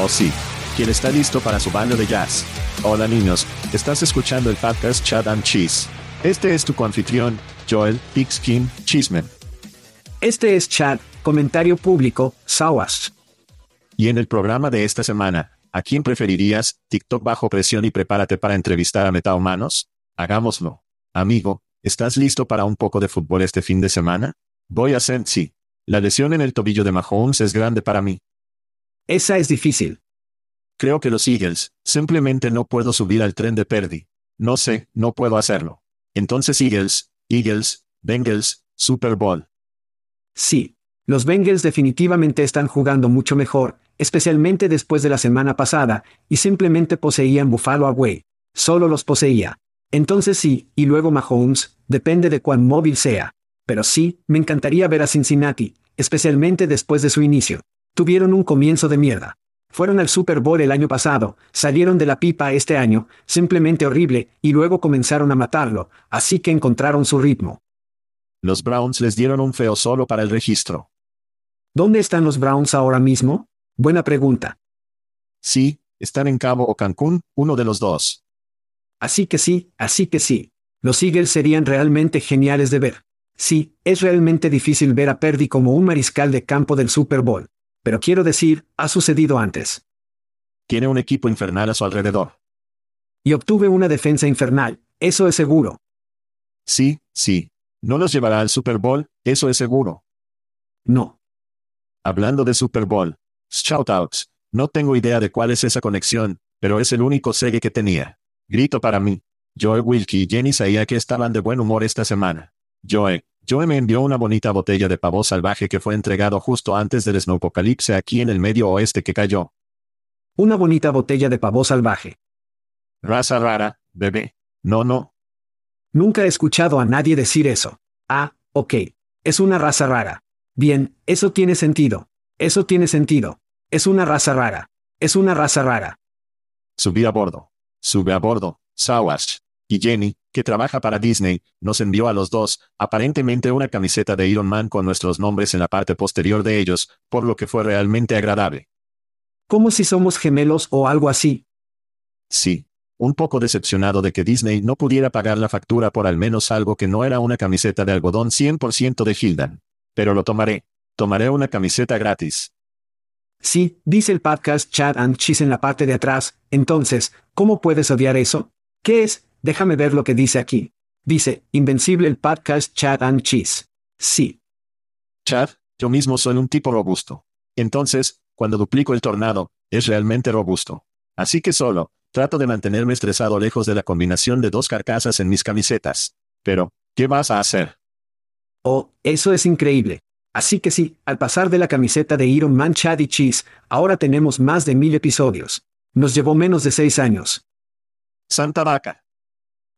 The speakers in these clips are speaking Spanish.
Oh sí, quien está listo para su baño de jazz. Hola niños, estás escuchando el podcast Chad and Cheese. Este es tu confitrión, Joel Pigskin Cheeseman. Este es Chad, comentario público, Sawas. Y en el programa de esta semana, ¿a quién preferirías, TikTok bajo presión y prepárate para entrevistar a metahumanos? Hagámoslo. Amigo, ¿estás listo para un poco de fútbol este fin de semana? Voy a ser sí. La lesión en el tobillo de Mahomes es grande para mí. Esa es difícil. Creo que los Eagles, simplemente no puedo subir al tren de Perdi. No sé, no puedo hacerlo. Entonces Eagles, Eagles, Bengals, Super Bowl. Sí, los Bengals definitivamente están jugando mucho mejor, especialmente después de la semana pasada, y simplemente poseían Buffalo Away. Solo los poseía. Entonces sí, y luego Mahomes, depende de cuán móvil sea. Pero sí, me encantaría ver a Cincinnati, especialmente después de su inicio. Tuvieron un comienzo de mierda. Fueron al Super Bowl el año pasado, salieron de la pipa este año, simplemente horrible, y luego comenzaron a matarlo, así que encontraron su ritmo. Los Browns les dieron un feo solo para el registro. ¿Dónde están los Browns ahora mismo? Buena pregunta. Sí, están en Cabo o Cancún, uno de los dos. Así que sí, así que sí. Los Eagles serían realmente geniales de ver. Sí, es realmente difícil ver a Perdy como un mariscal de campo del Super Bowl. Pero quiero decir, ha sucedido antes. Tiene un equipo infernal a su alrededor. Y obtuve una defensa infernal, eso es seguro. Sí, sí. No los llevará al Super Bowl, eso es seguro. No. Hablando de Super Bowl. Shoutouts. No tengo idea de cuál es esa conexión, pero es el único segue que tenía. Grito para mí. Joe Wilkie y Jenny sabía que estaban de buen humor esta semana. Joe, Joe me envió una bonita botella de pavo salvaje que fue entregado justo antes del snowpocalipse aquí en el medio oeste que cayó. Una bonita botella de pavo salvaje. Raza rara, bebé. No, no. Nunca he escuchado a nadie decir eso. Ah, ok. Es una raza rara. Bien, eso tiene sentido. Eso tiene sentido. Es una raza rara. Es una raza rara. Subí a bordo. Sube a bordo, Sawash. Y Jenny, que trabaja para Disney, nos envió a los dos, aparentemente una camiseta de Iron Man con nuestros nombres en la parte posterior de ellos, por lo que fue realmente agradable. Como si somos gemelos o algo así. Sí. Un poco decepcionado de que Disney no pudiera pagar la factura por al menos algo que no era una camiseta de algodón 100% de Hildan. Pero lo tomaré. Tomaré una camiseta gratis. Sí, dice el podcast Chad and Cheese en la parte de atrás, entonces, ¿cómo puedes odiar eso? ¿Qué es? Déjame ver lo que dice aquí. Dice, Invencible el podcast Chad and Cheese. Sí. Chad, yo mismo soy un tipo robusto. Entonces, cuando duplico el tornado, es realmente robusto. Así que solo, trato de mantenerme estresado lejos de la combinación de dos carcasas en mis camisetas. Pero, ¿qué vas a hacer? Oh, eso es increíble. Así que sí, al pasar de la camiseta de Iron Man Chad y Cheese, ahora tenemos más de mil episodios. Nos llevó menos de seis años. Santa vaca.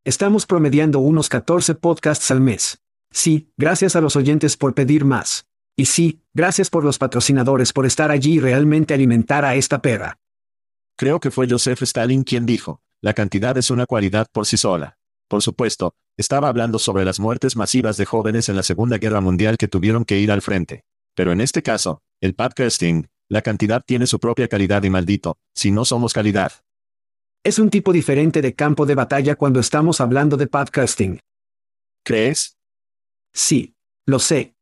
Estamos promediando unos 14 podcasts al mes. Sí, gracias a los oyentes por pedir más. Y sí, gracias por los patrocinadores por estar allí y realmente alimentar a esta perra. Creo que fue Joseph Stalin quien dijo, la cantidad es una cualidad por sí sola. Por supuesto, estaba hablando sobre las muertes masivas de jóvenes en la Segunda Guerra Mundial que tuvieron que ir al frente. Pero en este caso, el podcasting, la cantidad tiene su propia calidad y maldito, si no somos calidad. Es un tipo diferente de campo de batalla cuando estamos hablando de podcasting. ¿Crees? Sí, lo sé.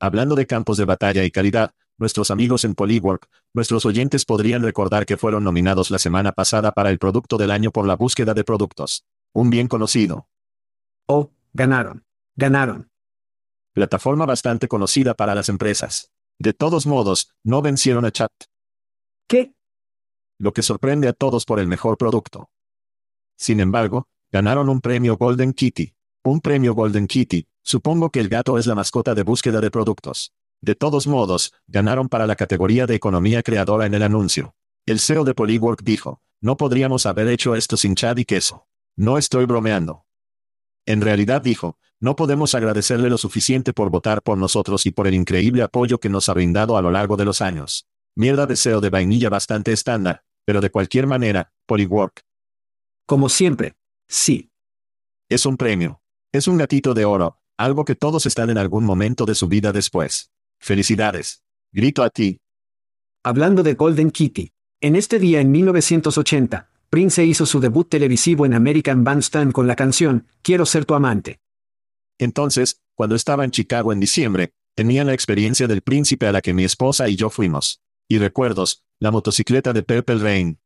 Hablando de campos de batalla y calidad, nuestros amigos en Polywork, nuestros oyentes podrían recordar que fueron nominados la semana pasada para el Producto del Año por la búsqueda de productos. Un bien conocido. Oh, ganaron. Ganaron. Plataforma bastante conocida para las empresas. De todos modos, no vencieron a Chat. ¿Qué? Lo que sorprende a todos por el mejor producto. Sin embargo, ganaron un premio Golden Kitty. Un premio Golden Kitty, supongo que el gato es la mascota de búsqueda de productos. De todos modos, ganaron para la categoría de economía creadora en el anuncio. El CEO de Polywork dijo, no podríamos haber hecho esto sin Chad y queso. No estoy bromeando. En realidad dijo, no podemos agradecerle lo suficiente por votar por nosotros y por el increíble apoyo que nos ha brindado a lo largo de los años. Mierda deseo de vainilla bastante estándar, pero de cualquier manera, Polywork. Como siempre. Sí. Es un premio. Es un gatito de oro, algo que todos están en algún momento de su vida después. Felicidades. Grito a ti. Hablando de Golden Kitty. En este día en 1980, Prince hizo su debut televisivo en American Bandstand con la canción Quiero ser tu amante. Entonces, cuando estaba en Chicago en diciembre, tenía la experiencia del príncipe a la que mi esposa y yo fuimos. Y recuerdos, la motocicleta de Purple Rain.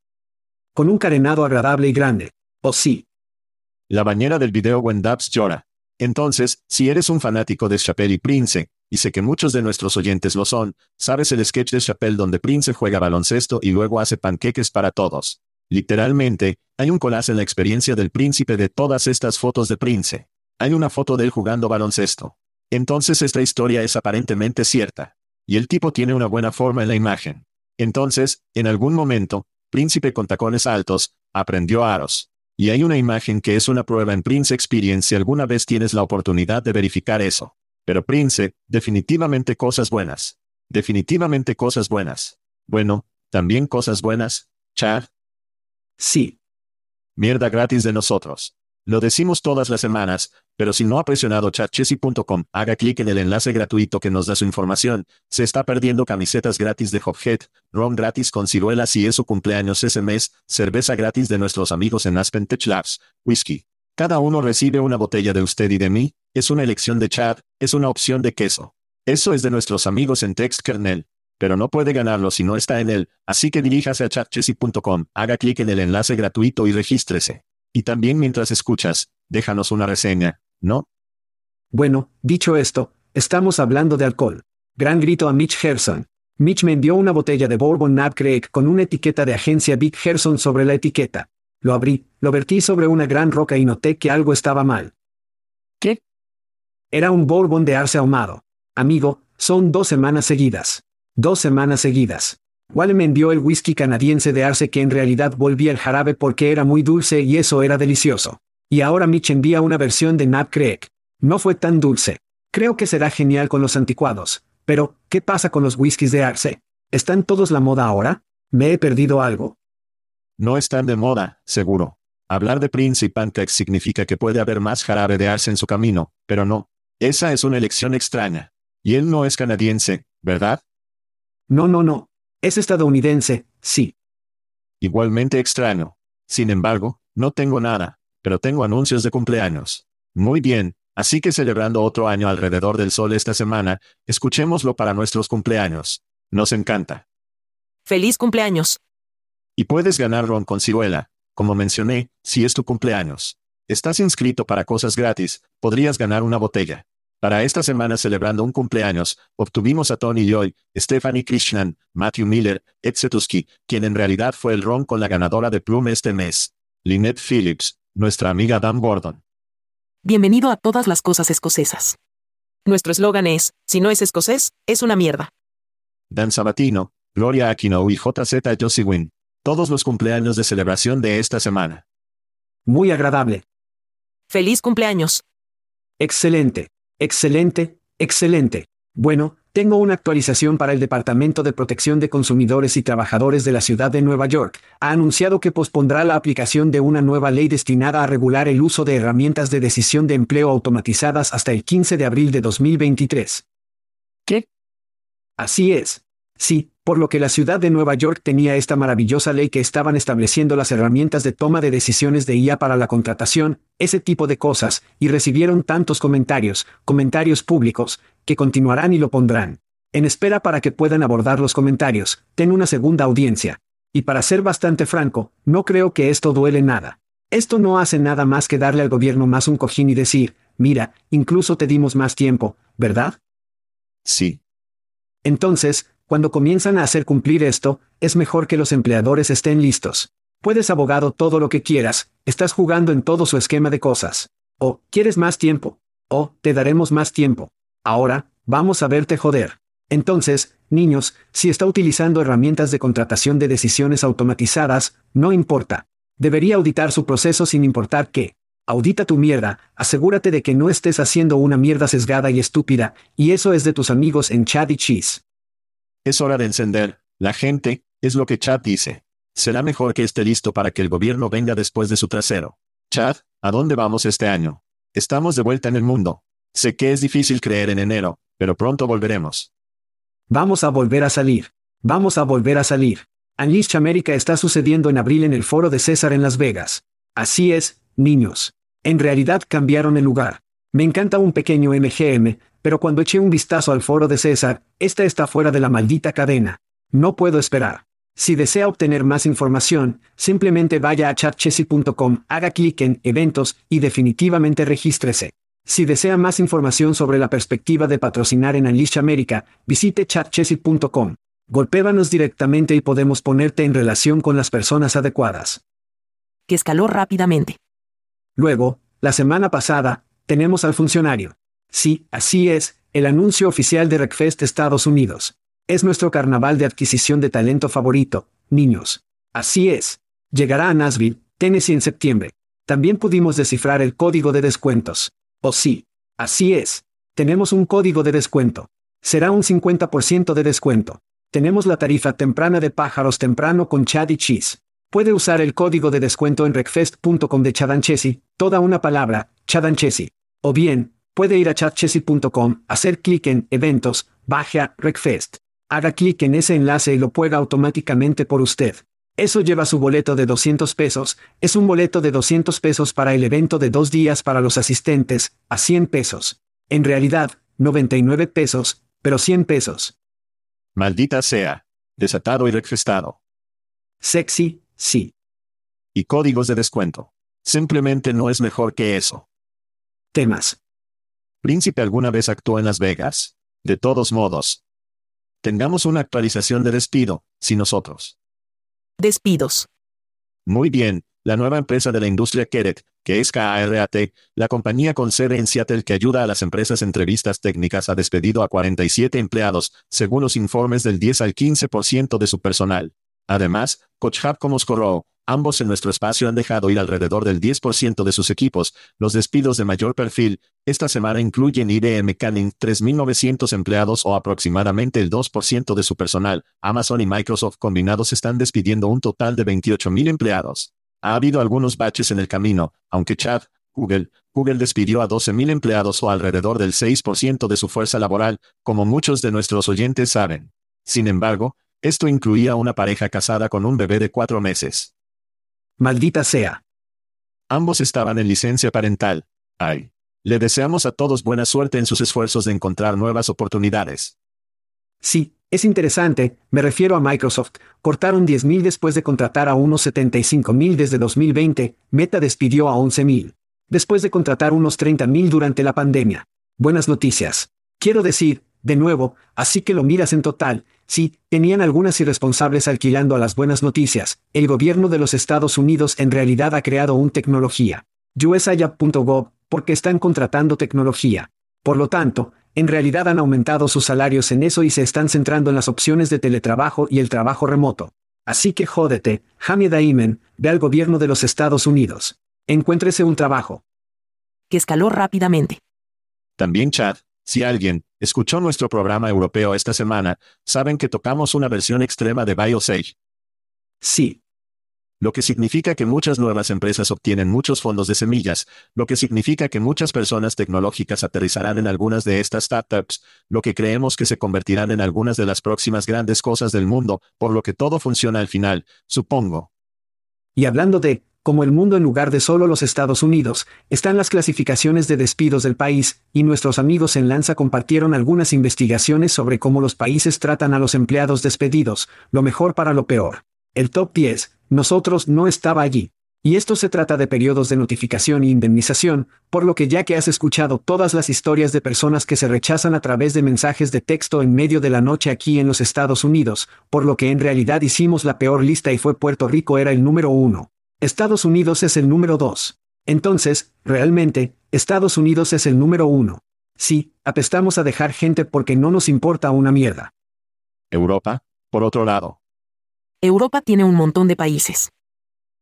Con un carenado agradable y grande. Oh sí. La bañera del video When Dubs llora. Entonces, si eres un fanático de Chappelle y Prince, y sé que muchos de nuestros oyentes lo son, sabes el sketch de Chappelle donde Prince juega baloncesto y luego hace panqueques para todos. Literalmente, hay un collage en la experiencia del príncipe de todas estas fotos de Prince. Hay una foto de él jugando baloncesto. Entonces esta historia es aparentemente cierta. Y el tipo tiene una buena forma en la imagen. Entonces, en algún momento, príncipe con tacones altos, aprendió aros. Y hay una imagen que es una prueba en Prince Experience si alguna vez tienes la oportunidad de verificar eso. Pero Prince, definitivamente cosas buenas. Definitivamente cosas buenas. Bueno, también cosas buenas, Chad. Sí. Mierda gratis de nosotros. Lo decimos todas las semanas, pero si no ha presionado chatchessy.com, haga clic en el enlace gratuito que nos da su información. Se está perdiendo camisetas gratis de Hophead, ron gratis con ciruelas y es su cumpleaños ese mes, cerveza gratis de nuestros amigos en Aspen Tech Labs, whisky. Cada uno recibe una botella de usted y de mí, es una elección de Chad, es una opción de queso. Eso es de nuestros amigos en Text Kernel. Pero no puede ganarlo si no está en él, así que diríjase a chatchessy.com, haga clic en el enlace gratuito y regístrese. Y también mientras escuchas, déjanos una reseña, ¿no? Bueno, dicho esto, estamos hablando de alcohol. Gran grito a Mitch Gerson. Mitch me envió una botella de Bourbon Nab Craig con una etiqueta de agencia Big Gerson sobre la etiqueta. Lo abrí, lo vertí sobre una gran roca y noté que algo estaba mal. ¿Qué? Era un Bourbon de arce ahumado. Amigo, son dos semanas seguidas. Dos semanas seguidas. Wale me envió el whisky canadiense de arce que en realidad volvía el jarabe porque era muy dulce y eso era delicioso. Y ahora Mitch envía una versión de Nap Craig. No fue tan dulce. Creo que será genial con los anticuados. Pero, ¿qué pasa con los whiskies de arce? ¿Están todos la moda ahora? ¿Me he perdido algo? No están de moda, seguro. Hablar de Prince y Pantex significa que puede haber más jarabe de arce en su camino, pero no. Esa es una elección extraña. Y él no es canadiense, ¿verdad? No, no, no. Es estadounidense, sí. Igualmente extraño. Sin embargo, no tengo nada, pero tengo anuncios de cumpleaños. Muy bien, así que celebrando otro año alrededor del sol esta semana, escuchémoslo para nuestros cumpleaños. Nos encanta. Feliz cumpleaños. Y puedes ganar ron con ciruela, como mencioné, si es tu cumpleaños. Estás inscrito para cosas gratis, podrías ganar una botella. Para esta semana celebrando un cumpleaños, obtuvimos a Tony Joy, Stephanie Krishnan, Matthew Miller, Ed Setusky, quien en realidad fue el ron con la ganadora de Plume este mes. Lynette Phillips, nuestra amiga Dan Gordon. Bienvenido a todas las cosas escocesas. Nuestro eslogan es, si no es escocés, es una mierda. Dan Sabatino, Gloria Aquino y JZ Josywin. Todos los cumpleaños de celebración de esta semana. Muy agradable. Feliz cumpleaños. Excelente. Excelente, excelente. Bueno, Tengo una actualización para el Departamento de Protección de Consumidores y Trabajadores de la Ciudad de Nueva York. Ha anunciado que pospondrá la aplicación de una nueva ley destinada a regular el uso de herramientas de decisión de empleo automatizadas hasta el 15 de abril de 2023. ¿Qué? Así es. Sí, por lo que la ciudad de Nueva York tenía esta maravillosa ley que estaban estableciendo las herramientas de toma de decisiones de IA para la contratación, ese tipo de cosas, y recibieron tantos comentarios, comentarios públicos, que continuarán y lo pondrán. En espera para que puedan abordar los comentarios, ten una segunda audiencia. Y para ser bastante franco, no creo que esto duele nada. Esto no hace nada más que darle al gobierno más un cojín y decir, mira, incluso te dimos más tiempo, ¿verdad? Sí. Entonces, cuando comienzan a hacer cumplir esto, es mejor que los empleadores estén listos. Puedes abogado todo lo que quieras, estás jugando en todo su esquema de cosas. O, ¿quieres más tiempo? O, te daremos más tiempo. Ahora, vamos a verte joder. Entonces, niños, si está utilizando herramientas de contratación de decisiones automatizadas, no importa. Debería auditar su proceso sin importar qué. Audita tu mierda, asegúrate de que no estés haciendo una mierda sesgada y estúpida, y eso es de tus amigos en Chad y Cheese. Es hora de encender. La gente, es lo que Chad dice. Será mejor que esté listo para que el gobierno venga después de su trasero. Chad, ¿a dónde vamos este año? Estamos de vuelta en el mundo. Sé que es difícil creer en enero, pero pronto volveremos. Vamos a volver a salir. Vamos a volver a salir. Unleash América está sucediendo en abril en el foro de César en Las Vegas. Así es, niños. En realidad cambiaron el lugar. Me encanta un pequeño MGM, pero cuando eché un vistazo al foro de César, esta está fuera de la maldita cadena. No puedo esperar. Si desea obtener más información, simplemente vaya a chatchessy.com, haga clic en Eventos y definitivamente regístrese. Si desea más información sobre la perspectiva de patrocinar en Unleash América, visite chatchessy.com. Golpébanos directamente y podemos ponerte en relación con las personas adecuadas. Que escaló rápidamente. Luego, la semana pasada, tenemos al funcionario. Sí, así es, el anuncio oficial de RecFest Estados Unidos. Es nuestro carnaval de adquisición de talento favorito, niños. Así es. Llegará a Nashville, Tennessee en septiembre. También pudimos descifrar el código de descuentos. Oh sí. Así es. Tenemos un código de descuento. Será un 50% de descuento. Tenemos la tarifa temprana de pájaros temprano con Chad y Cheese. Puede usar el código de descuento en recfest.com de Chadanchesi, toda una palabra, Chadanchesi. O bien, puede ir a chatchesi.com, hacer clic en Eventos, baje a Recfest. Haga clic en ese enlace y lo pueda automáticamente por usted. Eso lleva su boleto de 200 pesos, es un boleto de 200 pesos para el evento de dos días para los asistentes, a 100 pesos. En realidad, 99 pesos, pero 100 pesos. Maldita sea. Desatado y recfestado. Sexy, sí. Y códigos de descuento. Simplemente no es mejor que eso. Temas. ¿Príncipe alguna vez actuó en Las Vegas? De todos modos. Tengamos una actualización de despido, si nosotros. Despidos. Muy bien, la nueva empresa de la industria Keret, que es KARAT, la compañía con sede en Seattle que ayuda a las empresas entrevistas técnicas ha despedido a 47 empleados, según los informes del 10 al 15% de su personal. Además, Coach Hub como Scorrow, ambos en nuestro espacio han dejado ir alrededor del 10% de sus equipos. Los despidos de mayor perfil, esta semana incluyen IBM Canning 3.900 empleados o aproximadamente el 2% de su personal. Amazon y Microsoft combinados están despidiendo un total de 28.000 empleados. Ha habido algunos baches en el camino, aunque Chad, Google, Google despidió a 12.000 empleados o alrededor del 6% de su fuerza laboral, como muchos de nuestros oyentes saben. Sin embargo, esto incluía una pareja casada con un bebé de cuatro meses. Maldita sea. Ambos estaban en licencia parental. Ay. Le deseamos a todos buena suerte en sus esfuerzos de encontrar nuevas oportunidades. Sí, es interesante, me refiero a Microsoft, cortaron 10.000 después de contratar a unos 75.000 desde 2020, Meta despidió a 11.000. Después de contratar unos 30.000 durante la pandemia. Buenas noticias. Quiero decir, de nuevo, así que lo miras en total, sí, tenían algunas irresponsables alquilando a las buenas noticias, el gobierno de los Estados Unidos en realidad ha creado un tecnología. USAYA.gov, porque están contratando tecnología. Por lo tanto, en realidad han aumentado sus salarios en eso y se están centrando en las opciones de teletrabajo y el trabajo remoto. Así que jódete, Hamid Aimen, ve al gobierno de los Estados Unidos. Encuéntrese un trabajo. Que escaló rápidamente. También Chad, si alguien, escuchó nuestro programa europeo esta semana, saben que tocamos una versión extrema de BioSage. Sí. Lo que significa que muchas nuevas empresas obtienen muchos fondos de semillas, lo que significa que muchas personas tecnológicas aterrizarán en algunas de estas startups, lo que creemos que se convertirán en algunas de las próximas grandes cosas del mundo, por lo que todo funciona al final, supongo. Y hablando de, como el mundo en lugar de solo los Estados Unidos, están las clasificaciones de despidos del país, y nuestros amigos en Lanza compartieron algunas investigaciones sobre cómo los países tratan a los empleados despedidos, lo mejor para lo peor. El top 10, nosotros no estaba allí. Y esto se trata de periodos de notificación e indemnización, por lo que ya que has escuchado todas las historias de personas que se rechazan a través de mensajes de texto en medio de la noche aquí en los Estados Unidos, por lo que en realidad hicimos la peor lista y fue Puerto Rico era el número uno. Estados Unidos es el número 2. Entonces, realmente, Estados Unidos es el número 1. Sí, apestamos a dejar gente porque no nos importa una mierda. Europa, por otro lado. Europa tiene un montón de países.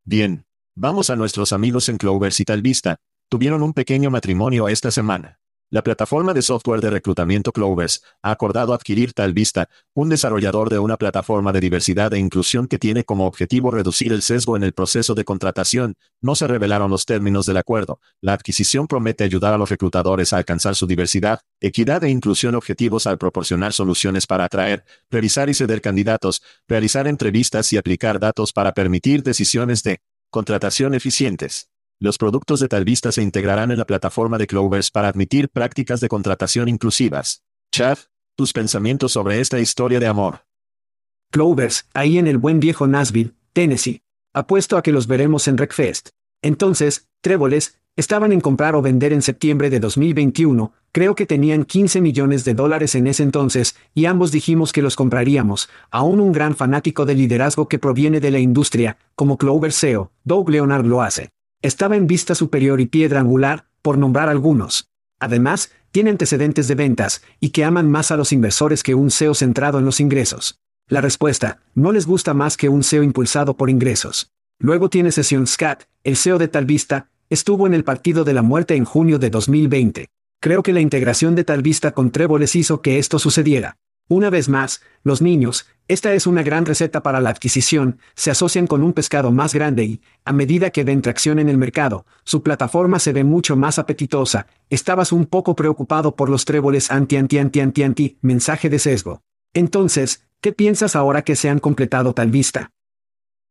Bien. Vamos a nuestros amigos en Clovers y Talvista. Tuvieron un pequeño matrimonio esta semana. La plataforma de software de reclutamiento Clovers ha acordado adquirir Talvista, un desarrollador de una plataforma de diversidad e inclusión que tiene como objetivo reducir el sesgo en el proceso de contratación. No se revelaron los términos del acuerdo. La adquisición promete ayudar a los reclutadores a alcanzar su diversidad, equidad e inclusión objetivos al proporcionar soluciones para atraer, revisar y ceder candidatos, realizar entrevistas y aplicar datos para permitir decisiones de contratación eficientes. Los productos de Talvista se integrarán en la plataforma de Clovers para admitir prácticas de contratación inclusivas. Chad, tus pensamientos sobre esta historia de amor. Clovers, ahí en el buen viejo Nashville, Tennessee. Apuesto a que los veremos en Wreckfest. Entonces, tréboles, estaban en comprar o vender en septiembre de 2021, creo que tenían 15 millones de dólares en ese entonces, y ambos dijimos que los compraríamos, aún un gran fanático de liderazgo que proviene de la industria, como Clover SEO, Doug Leonard lo hace. Estaba en vista superior y piedra angular, por nombrar algunos. Además, tiene antecedentes de ventas, y que aman más a los inversores que un SEO centrado en los ingresos. La respuesta, no les gusta más que un SEO impulsado por ingresos. Luego tiene Session Scat, el SEO de Talvista, estuvo en el Partido de la Muerte en junio de 2020. Creo que la integración de Talvista con Tréboles hizo que esto sucediera. Una vez más, los niños, esta es una gran receta para la adquisición, se asocian con un pescado más grande y, a medida que ven tracción en el mercado, su plataforma se ve mucho más apetitosa. Estabas un poco preocupado por los tréboles anti anti anti anti anti, mensaje de sesgo. Entonces, ¿qué piensas ahora que se han completado tal vista?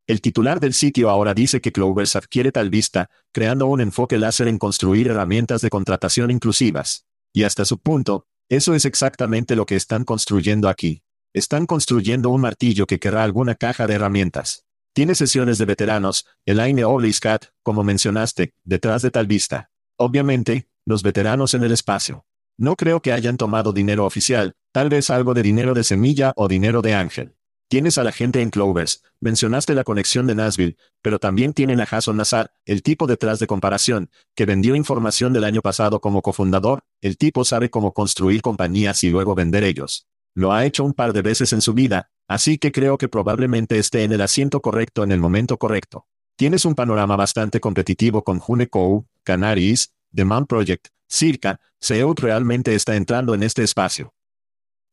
El titular del sitio ahora dice que Clovers adquiere tal vista, creando un enfoque láser en construir herramientas de contratación inclusivas. Y hasta su punto, eso es exactamente lo que están construyendo aquí. Están construyendo un martillo que querrá alguna caja de herramientas. Tiene sesiones de veteranos, Elaine Oliscat, como mencionaste, detrás de tal vista. Obviamente, los veteranos en el espacio. No creo que hayan tomado dinero oficial, tal vez algo de dinero de semilla o dinero de ángel. Tienes a la gente en Clovers, mencionaste la conexión de Nashville, pero también tienen a Jason Nazar, el tipo detrás de comparación, que vendió información del año pasado como cofundador, el tipo sabe cómo construir compañías y luego vender ellos. Lo ha hecho un par de veces en su vida, así que creo que probablemente esté en el asiento correcto en el momento correcto. Tienes un panorama bastante competitivo con Juneco, Canaries, The Man Project, Circa, SEO realmente está entrando en este espacio.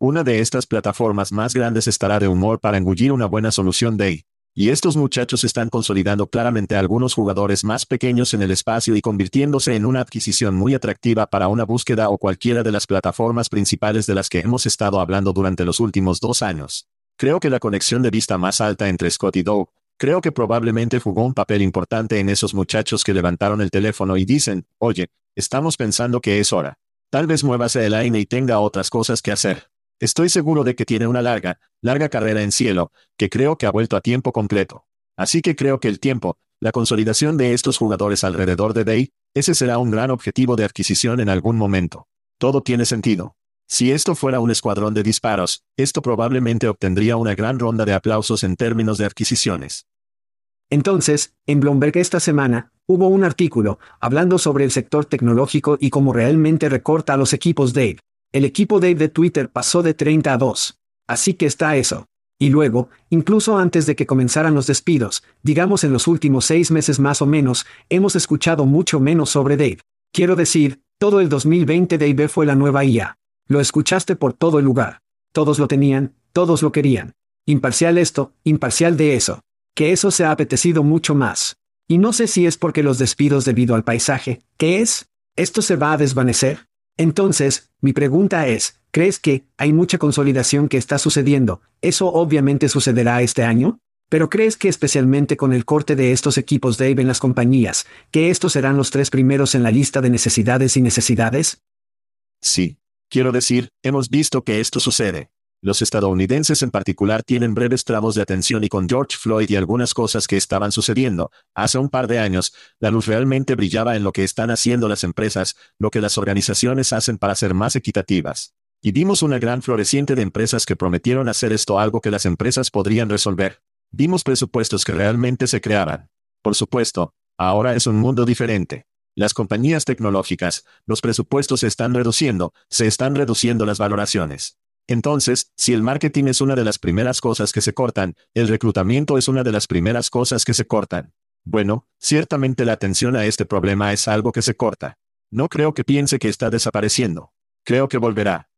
Una de estas plataformas más grandes estará de humor para engullir una buena solución de y estos muchachos están consolidando claramente a algunos jugadores más pequeños en el espacio y convirtiéndose en una adquisición muy atractiva para una búsqueda o cualquiera de las plataformas principales de las que hemos estado hablando durante los últimos dos años. Creo que la conexión de vista más alta entre Scott y Doug, creo que probablemente jugó un papel importante en esos muchachos que levantaron el teléfono y dicen, oye, estamos pensando que es hora. Tal vez muévase el aire y tenga otras cosas que hacer. Estoy seguro de que tiene una larga, larga carrera en cielo, que creo que ha vuelto a tiempo completo. Así que creo que el tiempo, la consolidación de estos jugadores alrededor de Day, ese será un gran objetivo de adquisición en algún momento. Todo tiene sentido. Si esto fuera un escuadrón de disparos, esto probablemente obtendría una gran ronda de aplausos en términos de adquisiciones. Entonces, en Bloomberg esta semana, hubo un artículo, hablando sobre el sector tecnológico y cómo realmente recorta a los equipos Dave. El equipo Dave de Twitter pasó de 30 a 2. Así que está eso. Y luego, incluso antes de que comenzaran los despidos, digamos en los últimos seis meses más o menos, hemos escuchado mucho menos sobre Dave. Quiero decir, todo el 2020 Dave fue la nueva IA. Lo escuchaste por todo el lugar. Todos lo tenían, todos lo querían. Imparcial esto, imparcial de eso. Que eso se ha apetecido mucho más. Y no sé si es porque los despidos debido al paisaje. ¿Qué es? ¿Esto se va a desvanecer? Entonces, mi pregunta es, ¿crees que hay mucha consolidación que está sucediendo? ¿Eso obviamente sucederá este año? Pero crees que especialmente con el corte de estos equipos Dave en las compañías, que estos serán los tres primeros en la lista de necesidades y necesidades? Sí. Quiero decir, hemos visto que esto sucede. Los estadounidenses en particular tienen breves tramos de atención y con George Floyd y algunas cosas que estaban sucediendo, hace un par de años, la luz realmente brillaba en lo que están haciendo las empresas, lo que las organizaciones hacen para ser más equitativas. Y vimos una gran floreciente de empresas que prometieron hacer esto algo que las empresas podrían resolver. Vimos presupuestos que realmente se creaban. Por supuesto, ahora es un mundo diferente. Las compañías tecnológicas, los presupuestos se están reduciendo, se están reduciendo las valoraciones. Entonces, si el marketing es una de las primeras cosas que se cortan, el reclutamiento es una de las primeras cosas que se cortan. Bueno, ciertamente la atención a este problema es algo que se corta. No creo que piense que está desapareciendo. Creo que volverá.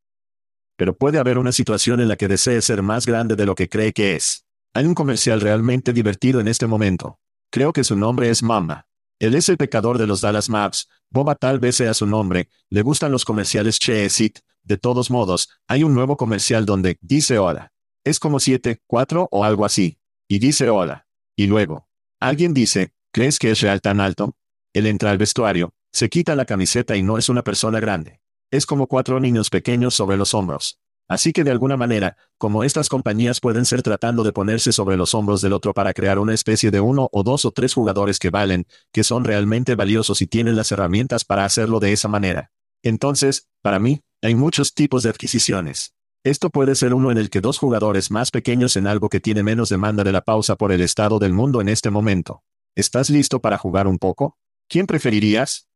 Pero puede haber una situación en la que desee ser más grande de lo que cree que es. Hay un comercial realmente divertido en este momento. Creo que su nombre es Mama. Él es el pecador de los Dallas Maps. Boba tal vez sea su nombre. Le gustan los comerciales Cheesit. De todos modos, hay un nuevo comercial donde dice hola. Es como 7, 4 o algo así. Y dice hola. Y luego. Alguien dice, ¿crees que es real tan alto? Él entra al vestuario, se quita la camiseta y no es una persona grande. Es como cuatro niños pequeños sobre los hombros. Así que de alguna manera, como estas compañías pueden ser tratando de ponerse sobre los hombros del otro para crear una especie de uno o dos o tres jugadores que valen, que son realmente valiosos y tienen las herramientas para hacerlo de esa manera. Entonces, para mí, hay muchos tipos de adquisiciones. Esto puede ser uno en el que dos jugadores más pequeños en algo que tiene menos demanda de la pausa por el estado del mundo en este momento. ¿Estás listo para jugar un poco? ¿Quién preferirías?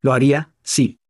Lo haría, sí.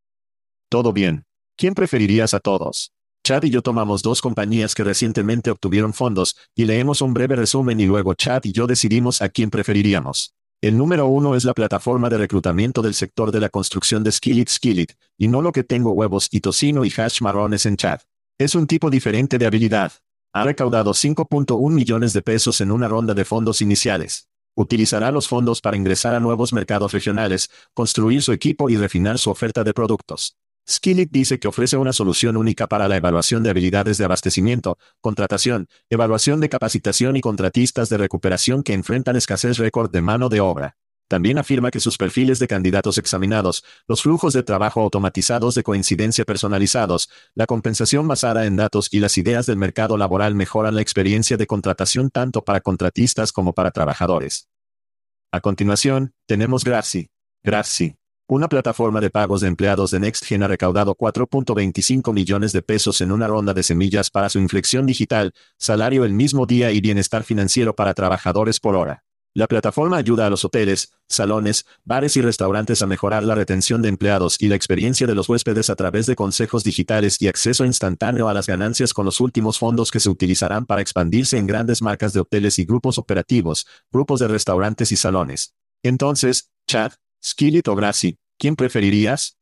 Todo bien. ¿Quién preferirías a todos? Chad y yo tomamos dos compañías que recientemente obtuvieron fondos, y leemos un breve resumen y luego Chad y yo decidimos a quién preferiríamos. El número uno es la plataforma de reclutamiento del sector de la construcción de Skillit Skillit, y no lo que tengo huevos y tocino y hash marrones en Chad. Es un tipo diferente de habilidad. Ha recaudado 5.1 millones de pesos en una ronda de fondos iniciales. Utilizará los fondos para ingresar a nuevos mercados regionales, construir su equipo y refinar su oferta de productos. Skillit dice que ofrece una solución única para la evaluación de habilidades de abastecimiento, contratación, evaluación de capacitación y contratistas de recuperación que enfrentan escasez récord de mano de obra. También afirma que sus perfiles de candidatos examinados, los flujos de trabajo automatizados de coincidencia personalizados, la compensación basada en datos y las ideas del mercado laboral mejoran la experiencia de contratación tanto para contratistas como para trabajadores. A continuación, tenemos Graci. Graci una plataforma de pagos de empleados de NextGen ha recaudado 4.25 millones de pesos en una ronda de semillas para su inflexión digital, salario el mismo día y bienestar financiero para trabajadores por hora. La plataforma ayuda a los hoteles, salones, bares y restaurantes a mejorar la retención de empleados y la experiencia de los huéspedes a través de consejos digitales y acceso instantáneo a las ganancias con los últimos fondos que se utilizarán para expandirse en grandes marcas de hoteles y grupos operativos, grupos de restaurantes y salones. Entonces, chat, Skillet o Grassy, ¿quién preferirías?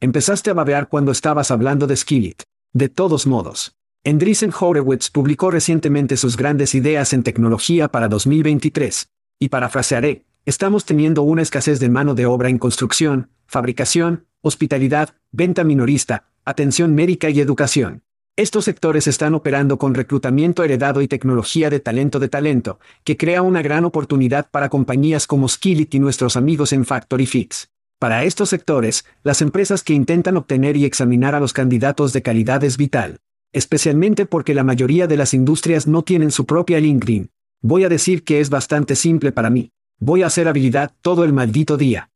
Empezaste a babear cuando estabas hablando de Skillet. De todos modos. Andreessen Horowitz publicó recientemente sus grandes ideas en tecnología para 2023. Y parafrasearé, estamos teniendo una escasez de mano de obra en construcción, fabricación, hospitalidad, venta minorista, atención médica y educación. Estos sectores están operando con reclutamiento heredado y tecnología de talento de talento, que crea una gran oportunidad para compañías como Skillit y nuestros amigos en Factory Fix. Para estos sectores, las empresas que intentan obtener y examinar a los candidatos de calidad es vital. Especialmente porque la mayoría de las industrias no tienen su propia LinkedIn. Voy a decir que es bastante simple para mí. Voy a hacer habilidad todo el maldito día.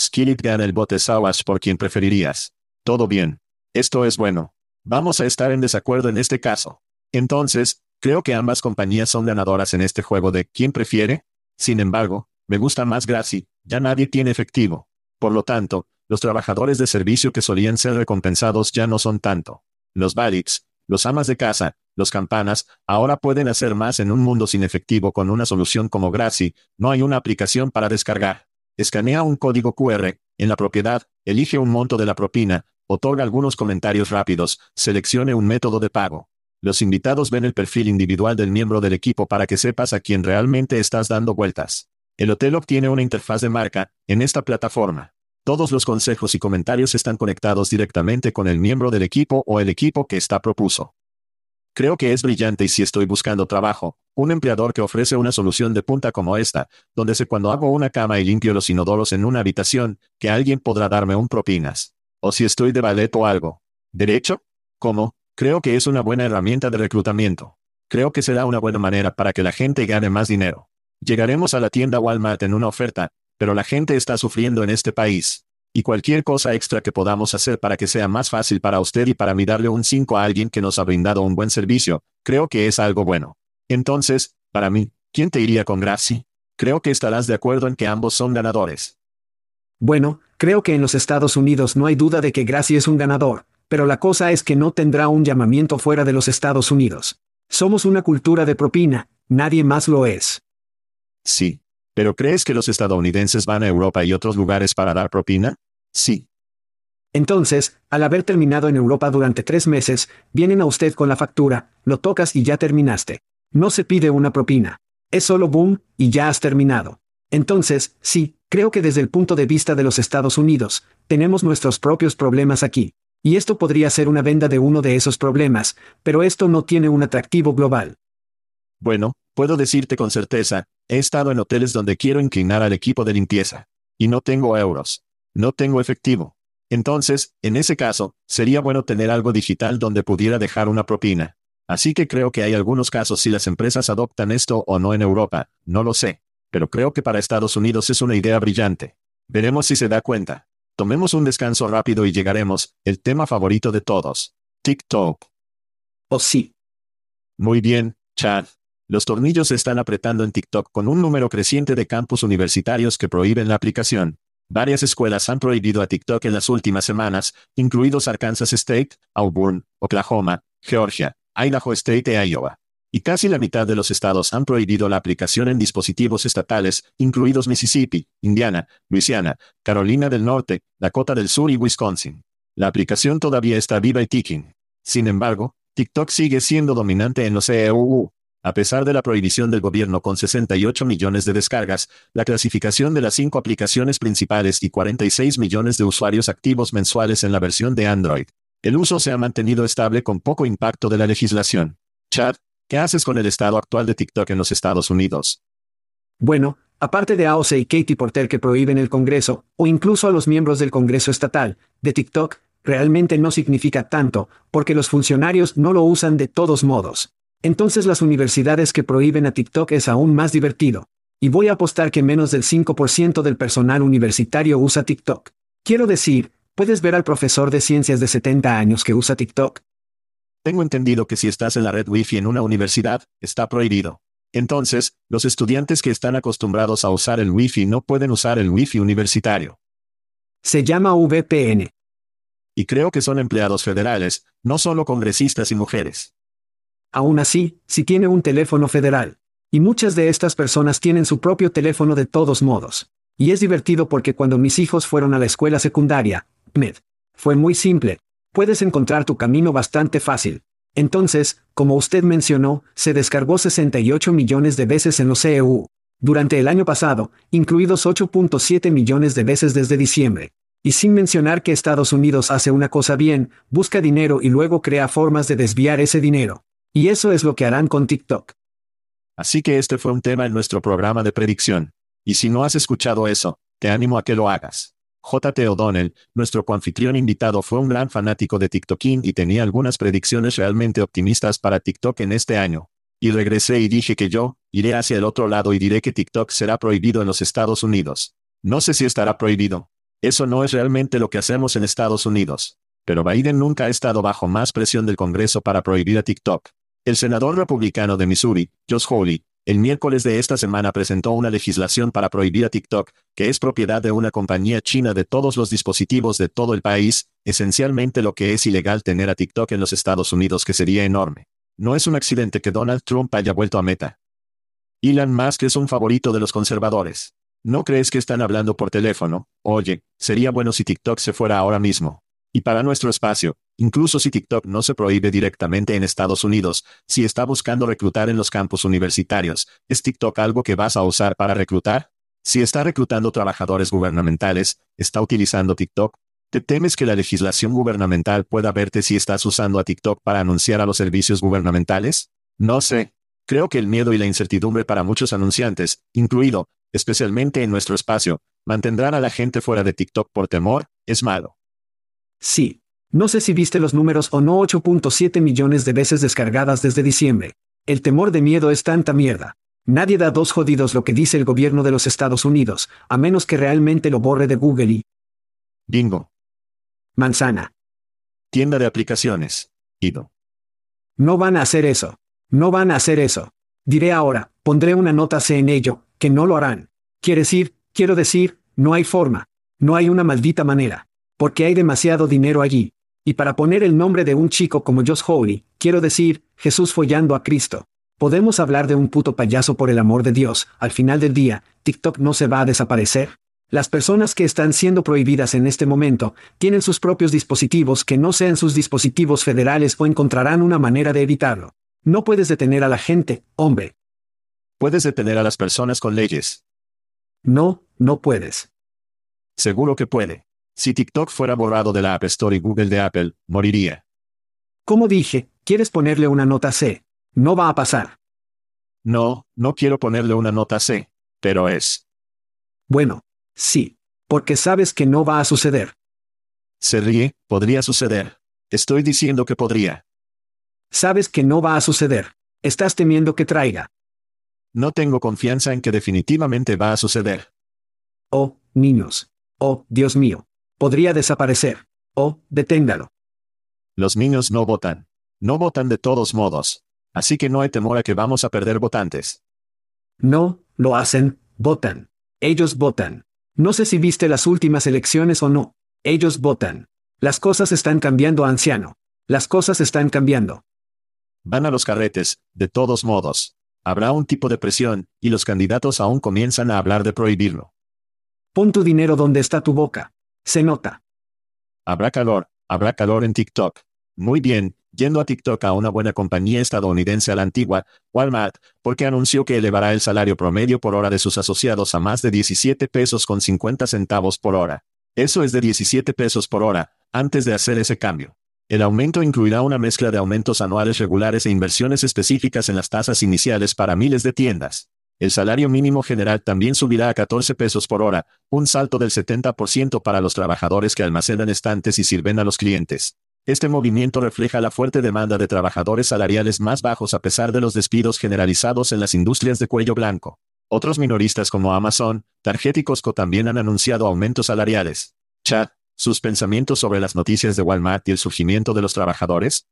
Skillit gana el bote Sawas por quien preferirías. Todo bien. Esto es bueno. Vamos a estar en desacuerdo en este caso. Entonces, creo que ambas compañías son ganadoras en este juego de ¿quién prefiere? Sin embargo, me gusta más Graci, ya nadie tiene efectivo. Por lo tanto, los trabajadores de servicio que solían ser recompensados ya no son tanto. Los Balix, los amas de casa, los campanas, ahora pueden hacer más en un mundo sin efectivo con una solución como Graci, no hay una aplicación para descargar. Escanea un código QR, en la propiedad, elige un monto de la propina, Otorga algunos comentarios rápidos, seleccione un método de pago. Los invitados ven el perfil individual del miembro del equipo para que sepas a quién realmente estás dando vueltas. El hotel obtiene una interfaz de marca, en esta plataforma. Todos los consejos y comentarios están conectados directamente con el miembro del equipo o el equipo que está propuso. Creo que es brillante y si estoy buscando trabajo, un empleador que ofrece una solución de punta como esta, donde sé cuando hago una cama y limpio los inodoros en una habitación, que alguien podrá darme un propinas. O si estoy de ballet o algo. ¿Derecho? ¿Cómo? Creo que es una buena herramienta de reclutamiento. Creo que será una buena manera para que la gente gane más dinero. Llegaremos a la tienda Walmart en una oferta, pero la gente está sufriendo en este país. Y cualquier cosa extra que podamos hacer para que sea más fácil para usted y para mí darle un 5 a alguien que nos ha brindado un buen servicio, creo que es algo bueno. Entonces, para mí, ¿quién te iría con Gracie? Creo que estarás de acuerdo en que ambos son ganadores. Bueno, creo que en los Estados Unidos no hay duda de que Gracie es un ganador, pero la cosa es que no tendrá un llamamiento fuera de los Estados Unidos. Somos una cultura de propina, nadie más lo es. Sí. ¿Pero crees que los estadounidenses van a Europa y otros lugares para dar propina? Sí. Entonces, al haber terminado en Europa durante tres meses, vienen a usted con la factura, lo tocas y ya terminaste. No se pide una propina. Es solo boom, y ya has terminado. Entonces, sí, creo que desde el punto de vista de los Estados Unidos, tenemos nuestros propios problemas aquí. Y esto podría ser una venda de uno de esos problemas, pero esto no tiene un atractivo global. Bueno, puedo decirte con certeza, he estado en hoteles donde quiero inclinar al equipo de limpieza. Y no tengo euros. No tengo efectivo. Entonces, en ese caso, sería bueno tener algo digital donde pudiera dejar una propina. Así que creo que hay algunos casos si las empresas adoptan esto o no en Europa, no lo sé. Pero creo que para Estados Unidos es una idea brillante. Veremos si se da cuenta. Tomemos un descanso rápido y llegaremos, el tema favorito de todos. TikTok. Oh sí. Muy bien, Chad. Los tornillos se están apretando en TikTok con un número creciente de campus universitarios que prohíben la aplicación. Varias escuelas han prohibido a TikTok en las últimas semanas, incluidos Arkansas State, Auburn, Oklahoma, Georgia, Idaho State e Iowa y casi la mitad de los estados han prohibido la aplicación en dispositivos estatales, incluidos Mississippi, Indiana, Louisiana, Carolina del Norte, Dakota del Sur y Wisconsin. La aplicación todavía está viva y ticking. Sin embargo, TikTok sigue siendo dominante en los EUU. A pesar de la prohibición del gobierno con 68 millones de descargas, la clasificación de las cinco aplicaciones principales y 46 millones de usuarios activos mensuales en la versión de Android. El uso se ha mantenido estable con poco impacto de la legislación. Chat, ¿Qué haces con el estado actual de TikTok en los Estados Unidos? Bueno, aparte de AOC y Katie Porter que prohíben el Congreso, o incluso a los miembros del Congreso estatal, de TikTok, realmente no significa tanto, porque los funcionarios no lo usan de todos modos. Entonces las universidades que prohíben a TikTok es aún más divertido. Y voy a apostar que menos del 5% del personal universitario usa TikTok. Quiero decir, ¿puedes ver al profesor de ciencias de 70 años que usa TikTok? Tengo entendido que si estás en la red Wi-Fi en una universidad, está prohibido. Entonces, los estudiantes que están acostumbrados a usar el Wi-Fi no pueden usar el Wi-Fi universitario. Se llama VPN. Y creo que son empleados federales, no solo congresistas y mujeres. Aún así, si tiene un teléfono federal. Y muchas de estas personas tienen su propio teléfono de todos modos. Y es divertido porque cuando mis hijos fueron a la escuela secundaria, MED, fue muy simple, puedes encontrar tu camino bastante fácil. Entonces, como usted mencionó, se descargó 68 millones de veces en los CEU. Durante el año pasado, incluidos 8.7 millones de veces desde diciembre. Y sin mencionar que Estados Unidos hace una cosa bien, busca dinero y luego crea formas de desviar ese dinero. Y eso es lo que harán con TikTok. Así que este fue un tema en nuestro programa de predicción. Y si no has escuchado eso, te animo a que lo hagas. J.T. O'Donnell, nuestro coanfitrión invitado fue un gran fanático de TikToking y tenía algunas predicciones realmente optimistas para TikTok en este año. Y regresé y dije que yo, iré hacia el otro lado y diré que TikTok será prohibido en los Estados Unidos. No sé si estará prohibido. Eso no es realmente lo que hacemos en Estados Unidos. Pero Biden nunca ha estado bajo más presión del Congreso para prohibir a TikTok. El senador republicano de Missouri, Josh Hawley, el miércoles de esta semana presentó una legislación para prohibir a TikTok, que es propiedad de una compañía china de todos los dispositivos de todo el país, esencialmente lo que es ilegal tener a TikTok en los Estados Unidos que sería enorme. No es un accidente que Donald Trump haya vuelto a meta. Elon Musk es un favorito de los conservadores. ¿No crees que están hablando por teléfono? Oye, sería bueno si TikTok se fuera ahora mismo. Y para nuestro espacio, incluso si TikTok no se prohíbe directamente en Estados Unidos, si está buscando reclutar en los campus universitarios, ¿es TikTok algo que vas a usar para reclutar? Si está reclutando trabajadores gubernamentales, ¿está utilizando TikTok? ¿Te temes que la legislación gubernamental pueda verte si estás usando a TikTok para anunciar a los servicios gubernamentales? No sé. Creo que el miedo y la incertidumbre para muchos anunciantes, incluido, especialmente en nuestro espacio, mantendrán a la gente fuera de TikTok por temor, es malo. Sí. No sé si viste los números o no 8.7 millones de veces descargadas desde diciembre. El temor de miedo es tanta mierda. Nadie da dos jodidos lo que dice el gobierno de los Estados Unidos, a menos que realmente lo borre de Google y... Bingo. Manzana. Tienda de aplicaciones. Ido. No van a hacer eso. No van a hacer eso. Diré ahora, pondré una nota C en ello, que no lo harán. Quiere decir, quiero decir, no hay forma. No hay una maldita manera. Porque hay demasiado dinero allí. Y para poner el nombre de un chico como Josh Hawley, quiero decir, Jesús follando a Cristo. ¿Podemos hablar de un puto payaso por el amor de Dios? Al final del día, TikTok no se va a desaparecer. Las personas que están siendo prohibidas en este momento tienen sus propios dispositivos que no sean sus dispositivos federales o encontrarán una manera de evitarlo. No puedes detener a la gente, hombre. Puedes detener a las personas con leyes. No, no puedes. Seguro que puede. Si TikTok fuera borrado de la App Store y Google de Apple, moriría. Como dije, quieres ponerle una nota C. No va a pasar. No, no quiero ponerle una nota C, pero es. Bueno, sí, porque sabes que no va a suceder. Se ríe, podría suceder. Estoy diciendo que podría. Sabes que no va a suceder. Estás temiendo que traiga. No tengo confianza en que definitivamente va a suceder. Oh, niños. Oh, Dios mío. Podría desaparecer. Oh, deténgalo. Los niños no votan. No votan de todos modos. Así que no hay temor a que vamos a perder votantes. No, lo hacen, votan. Ellos votan. No sé si viste las últimas elecciones o no. Ellos votan. Las cosas están cambiando, anciano. Las cosas están cambiando. Van a los carretes, de todos modos. Habrá un tipo de presión, y los candidatos aún comienzan a hablar de prohibirlo. Pon tu dinero donde está tu boca. Se nota. Habrá calor, habrá calor en TikTok. Muy bien, yendo a TikTok a una buena compañía estadounidense a la antigua, Walmart, porque anunció que elevará el salario promedio por hora de sus asociados a más de 17 pesos con 50 centavos por hora. Eso es de 17 pesos por hora, antes de hacer ese cambio. El aumento incluirá una mezcla de aumentos anuales regulares e inversiones específicas en las tasas iniciales para miles de tiendas. El salario mínimo general también subirá a 14 pesos por hora, un salto del 70% para los trabajadores que almacenan estantes y sirven a los clientes. Este movimiento refleja la fuerte demanda de trabajadores salariales más bajos a pesar de los despidos generalizados en las industrias de cuello blanco. Otros minoristas como Amazon, Target y Costco también han anunciado aumentos salariales. Chad, ¿sus pensamientos sobre las noticias de Walmart y el surgimiento de los trabajadores?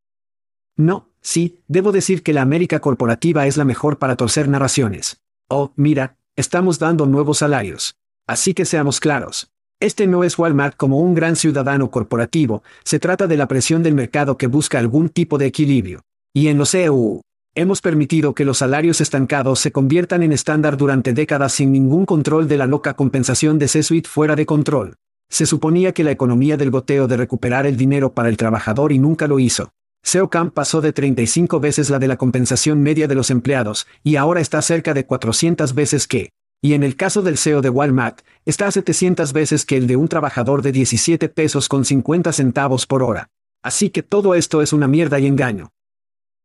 No, sí, debo decir que la América corporativa es la mejor para torcer narraciones. Oh, mira, estamos dando nuevos salarios. Así que seamos claros. Este no es Walmart como un gran ciudadano corporativo, se trata de la presión del mercado que busca algún tipo de equilibrio. Y en los EU, hemos permitido que los salarios estancados se conviertan en estándar durante décadas sin ningún control de la loca compensación de C-Suite fuera de control. Se suponía que la economía del goteo de recuperar el dinero para el trabajador y nunca lo hizo. SEOCAM pasó de 35 veces la de la compensación media de los empleados, y ahora está cerca de 400 veces que, y en el caso del CEO de Walmart, está a 700 veces que el de un trabajador de 17 pesos con 50 centavos por hora. Así que todo esto es una mierda y engaño.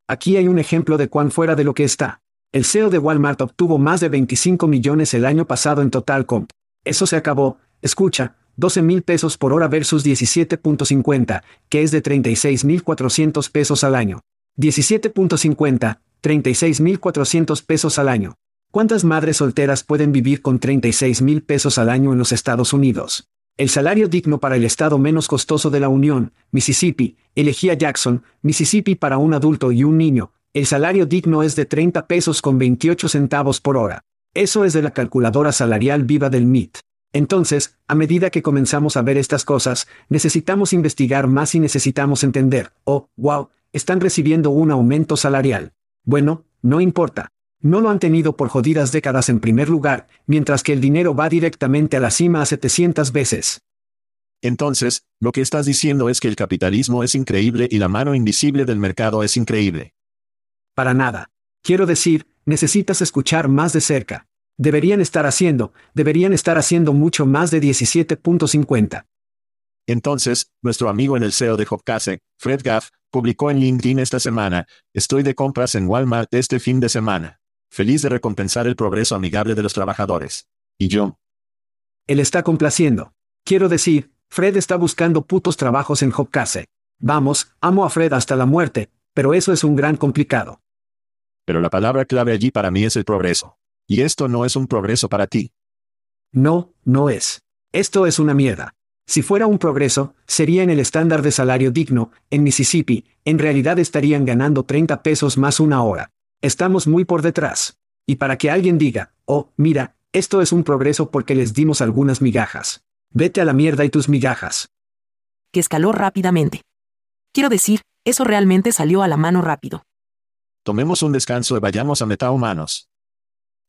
Aquí hay un ejemplo de cuán fuera de lo que está. El CEO de Walmart obtuvo más de 25 millones el año pasado en total comp. Eso se acabó, escucha, 12 mil pesos por hora versus 17.50, que es de 36.400 pesos al año. 17.50, 36.400 pesos al año. ¿Cuántas madres solteras pueden vivir con 36 mil pesos al año en los Estados Unidos? El salario digno para el estado menos costoso de la Unión, Mississippi, elegía Jackson, Mississippi para un adulto y un niño. El salario digno es de 30 pesos con 28 centavos por hora. Eso es de la calculadora salarial viva del MIT. Entonces, a medida que comenzamos a ver estas cosas, necesitamos investigar más y necesitamos entender, oh, wow, están recibiendo un aumento salarial. Bueno, no importa. No lo han tenido por jodidas décadas en primer lugar, mientras que el dinero va directamente a la cima a 700 veces. Entonces, lo que estás diciendo es que el capitalismo es increíble y la mano invisible del mercado es increíble. Para nada. Quiero decir, necesitas escuchar más de cerca. Deberían estar haciendo, deberían estar haciendo mucho más de 17.50. Entonces, nuestro amigo en el CEO de Hopcase, Fred Gaff, publicó en LinkedIn esta semana, estoy de compras en Walmart este fin de semana. Feliz de recompensar el progreso amigable de los trabajadores. Y yo. Él está complaciendo. Quiero decir, Fred está buscando putos trabajos en Hopcase. Vamos, amo a Fred hasta la muerte, pero eso es un gran complicado. Pero la palabra clave allí para mí es el progreso. Y esto no es un progreso para ti. No, no es. Esto es una mierda. Si fuera un progreso, sería en el estándar de salario digno, en Mississippi, en realidad estarían ganando 30 pesos más una hora. Estamos muy por detrás. Y para que alguien diga, oh, mira, esto es un progreso porque les dimos algunas migajas. Vete a la mierda y tus migajas. Que escaló rápidamente. Quiero decir, eso realmente salió a la mano rápido. Tomemos un descanso y vayamos a metahumanos.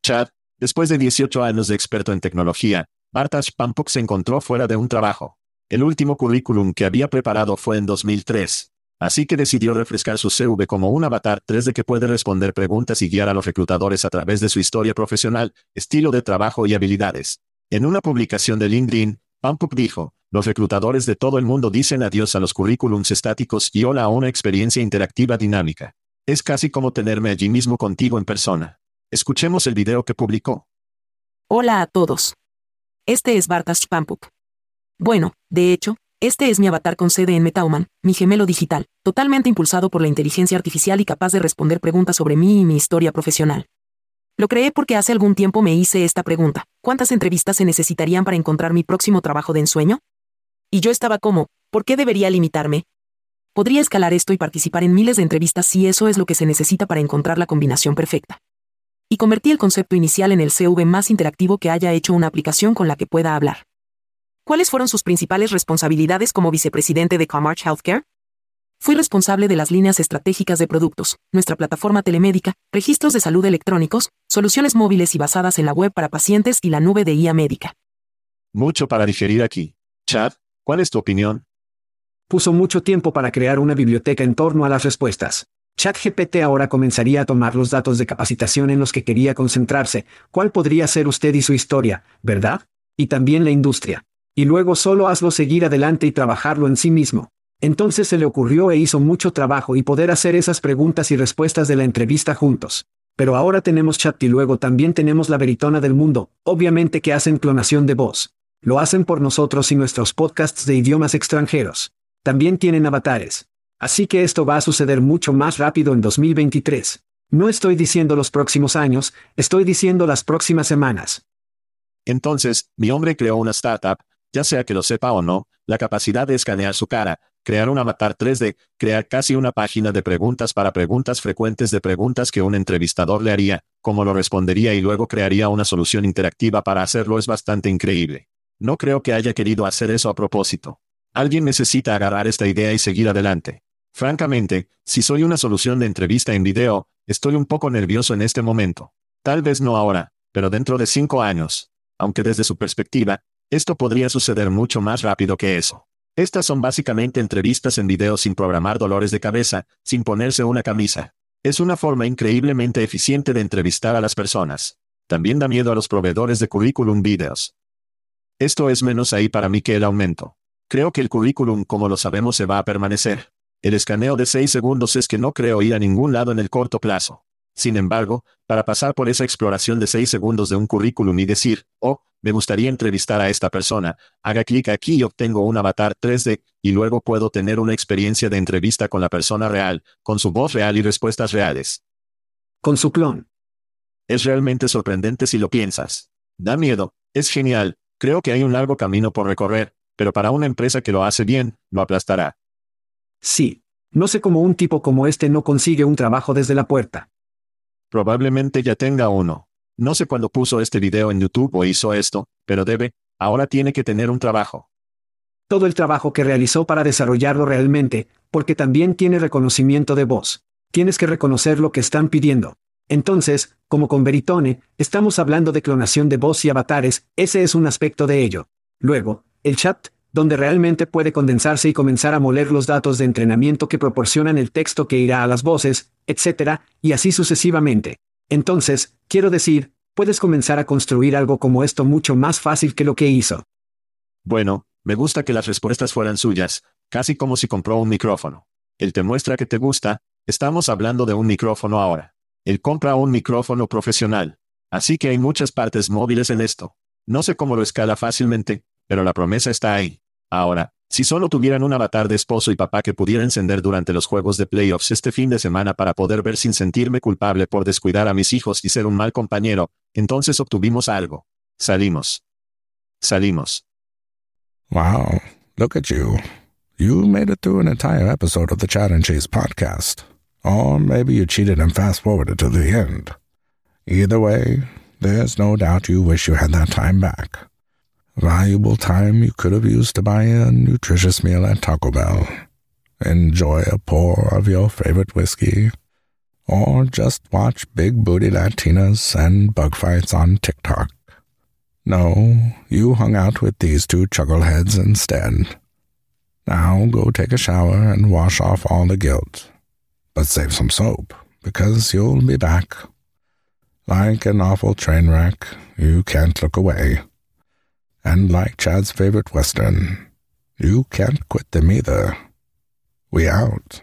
Chad, después de 18 años de experto en tecnología, Bartash Pampuk se encontró fuera de un trabajo. El último currículum que había preparado fue en 2003. Así que decidió refrescar su CV como un avatar 3D que puede responder preguntas y guiar a los reclutadores a través de su historia profesional, estilo de trabajo y habilidades. En una publicación de LinkedIn, Pampuk dijo, los reclutadores de todo el mundo dicen adiós a los currículums estáticos y hola a una experiencia interactiva dinámica. Es casi como tenerme allí mismo contigo en persona. Escuchemos el video que publicó. Hola a todos. Este es Bartash Pampuk. Bueno, de hecho, este es mi avatar con sede en Metauman, mi gemelo digital, totalmente impulsado por la inteligencia artificial y capaz de responder preguntas sobre mí y mi historia profesional. Lo creé porque hace algún tiempo me hice esta pregunta, ¿cuántas entrevistas se necesitarían para encontrar mi próximo trabajo de ensueño? Y yo estaba como, ¿por qué debería limitarme? Podría escalar esto y participar en miles de entrevistas si eso es lo que se necesita para encontrar la combinación perfecta y convertí el concepto inicial en el CV más interactivo que haya hecho una aplicación con la que pueda hablar. ¿Cuáles fueron sus principales responsabilidades como vicepresidente de Comarch Healthcare? Fui responsable de las líneas estratégicas de productos, nuestra plataforma telemédica, registros de salud electrónicos, soluciones móviles y basadas en la web para pacientes y la nube de IA médica. Mucho para digerir aquí. Chad, ¿cuál es tu opinión? Puso mucho tiempo para crear una biblioteca en torno a las respuestas. ChatGPT ahora comenzaría a tomar los datos de capacitación en los que quería concentrarse, cuál podría ser usted y su historia, ¿verdad? Y también la industria. Y luego solo hazlo seguir adelante y trabajarlo en sí mismo. Entonces se le ocurrió e hizo mucho trabajo y poder hacer esas preguntas y respuestas de la entrevista juntos. Pero ahora tenemos chat y luego también tenemos la veritona del mundo, obviamente que hacen clonación de voz. Lo hacen por nosotros y nuestros podcasts de idiomas extranjeros. También tienen avatares. Así que esto va a suceder mucho más rápido en 2023. No estoy diciendo los próximos años, estoy diciendo las próximas semanas. Entonces, mi hombre creó una startup, ya sea que lo sepa o no, la capacidad de escanear su cara, crear un avatar 3D, crear casi una página de preguntas para preguntas frecuentes de preguntas que un entrevistador le haría, cómo lo respondería y luego crearía una solución interactiva para hacerlo es bastante increíble. No creo que haya querido hacer eso a propósito. Alguien necesita agarrar esta idea y seguir adelante. Francamente, si soy una solución de entrevista en video, estoy un poco nervioso en este momento. Tal vez no ahora, pero dentro de cinco años. Aunque desde su perspectiva, esto podría suceder mucho más rápido que eso. Estas son básicamente entrevistas en video sin programar dolores de cabeza, sin ponerse una camisa. Es una forma increíblemente eficiente de entrevistar a las personas. También da miedo a los proveedores de currículum videos. Esto es menos ahí para mí que el aumento. Creo que el currículum como lo sabemos se va a permanecer. El escaneo de 6 segundos es que no creo ir a ningún lado en el corto plazo. Sin embargo, para pasar por esa exploración de 6 segundos de un currículum y decir, oh, me gustaría entrevistar a esta persona, haga clic aquí y obtengo un avatar 3D, y luego puedo tener una experiencia de entrevista con la persona real, con su voz real y respuestas reales. Con su clon. Es realmente sorprendente si lo piensas. Da miedo, es genial, creo que hay un largo camino por recorrer, pero para una empresa que lo hace bien, lo aplastará. Sí. No sé cómo un tipo como este no consigue un trabajo desde la puerta. Probablemente ya tenga uno. No sé cuándo puso este video en YouTube o hizo esto, pero debe, ahora tiene que tener un trabajo. Todo el trabajo que realizó para desarrollarlo realmente, porque también tiene reconocimiento de voz. Tienes que reconocer lo que están pidiendo. Entonces, como con Veritone, estamos hablando de clonación de voz y avatares, ese es un aspecto de ello. Luego, el chat, donde realmente puede condensarse y comenzar a moler los datos de entrenamiento que proporcionan el texto que irá a las voces, etc., y así sucesivamente. Entonces, quiero decir, puedes comenzar a construir algo como esto mucho más fácil que lo que hizo. Bueno, me gusta que las respuestas fueran suyas, casi como si compró un micrófono. Él te muestra que te gusta, estamos hablando de un micrófono ahora. Él compra un micrófono profesional. Así que hay muchas partes móviles en esto. No sé cómo lo escala fácilmente, pero la promesa está ahí. Ahora, si solo tuvieran un avatar de esposo y papá que pudiera encender durante los juegos de playoffs este fin de semana para poder ver sin sentirme culpable por descuidar a mis hijos y ser un mal compañero, entonces obtuvimos algo. Salimos. Salimos. Wow, look at you. You made it through an entire episode of the Chat and Chase podcast. Or maybe you cheated and fast forwarded to the end. Either way, there's no doubt you wish you had that time back. Valuable time you could have used to buy a nutritious meal at Taco Bell, enjoy a pour of your favorite whiskey, or just watch big booty Latinas and bug fights on TikTok. No, you hung out with these two chuckleheads instead. Now go take a shower and wash off all the guilt. But save some soap, because you'll be back. Like an awful train wreck, you can't look away. And like Chad's favorite Western, you can't quit them either. We out.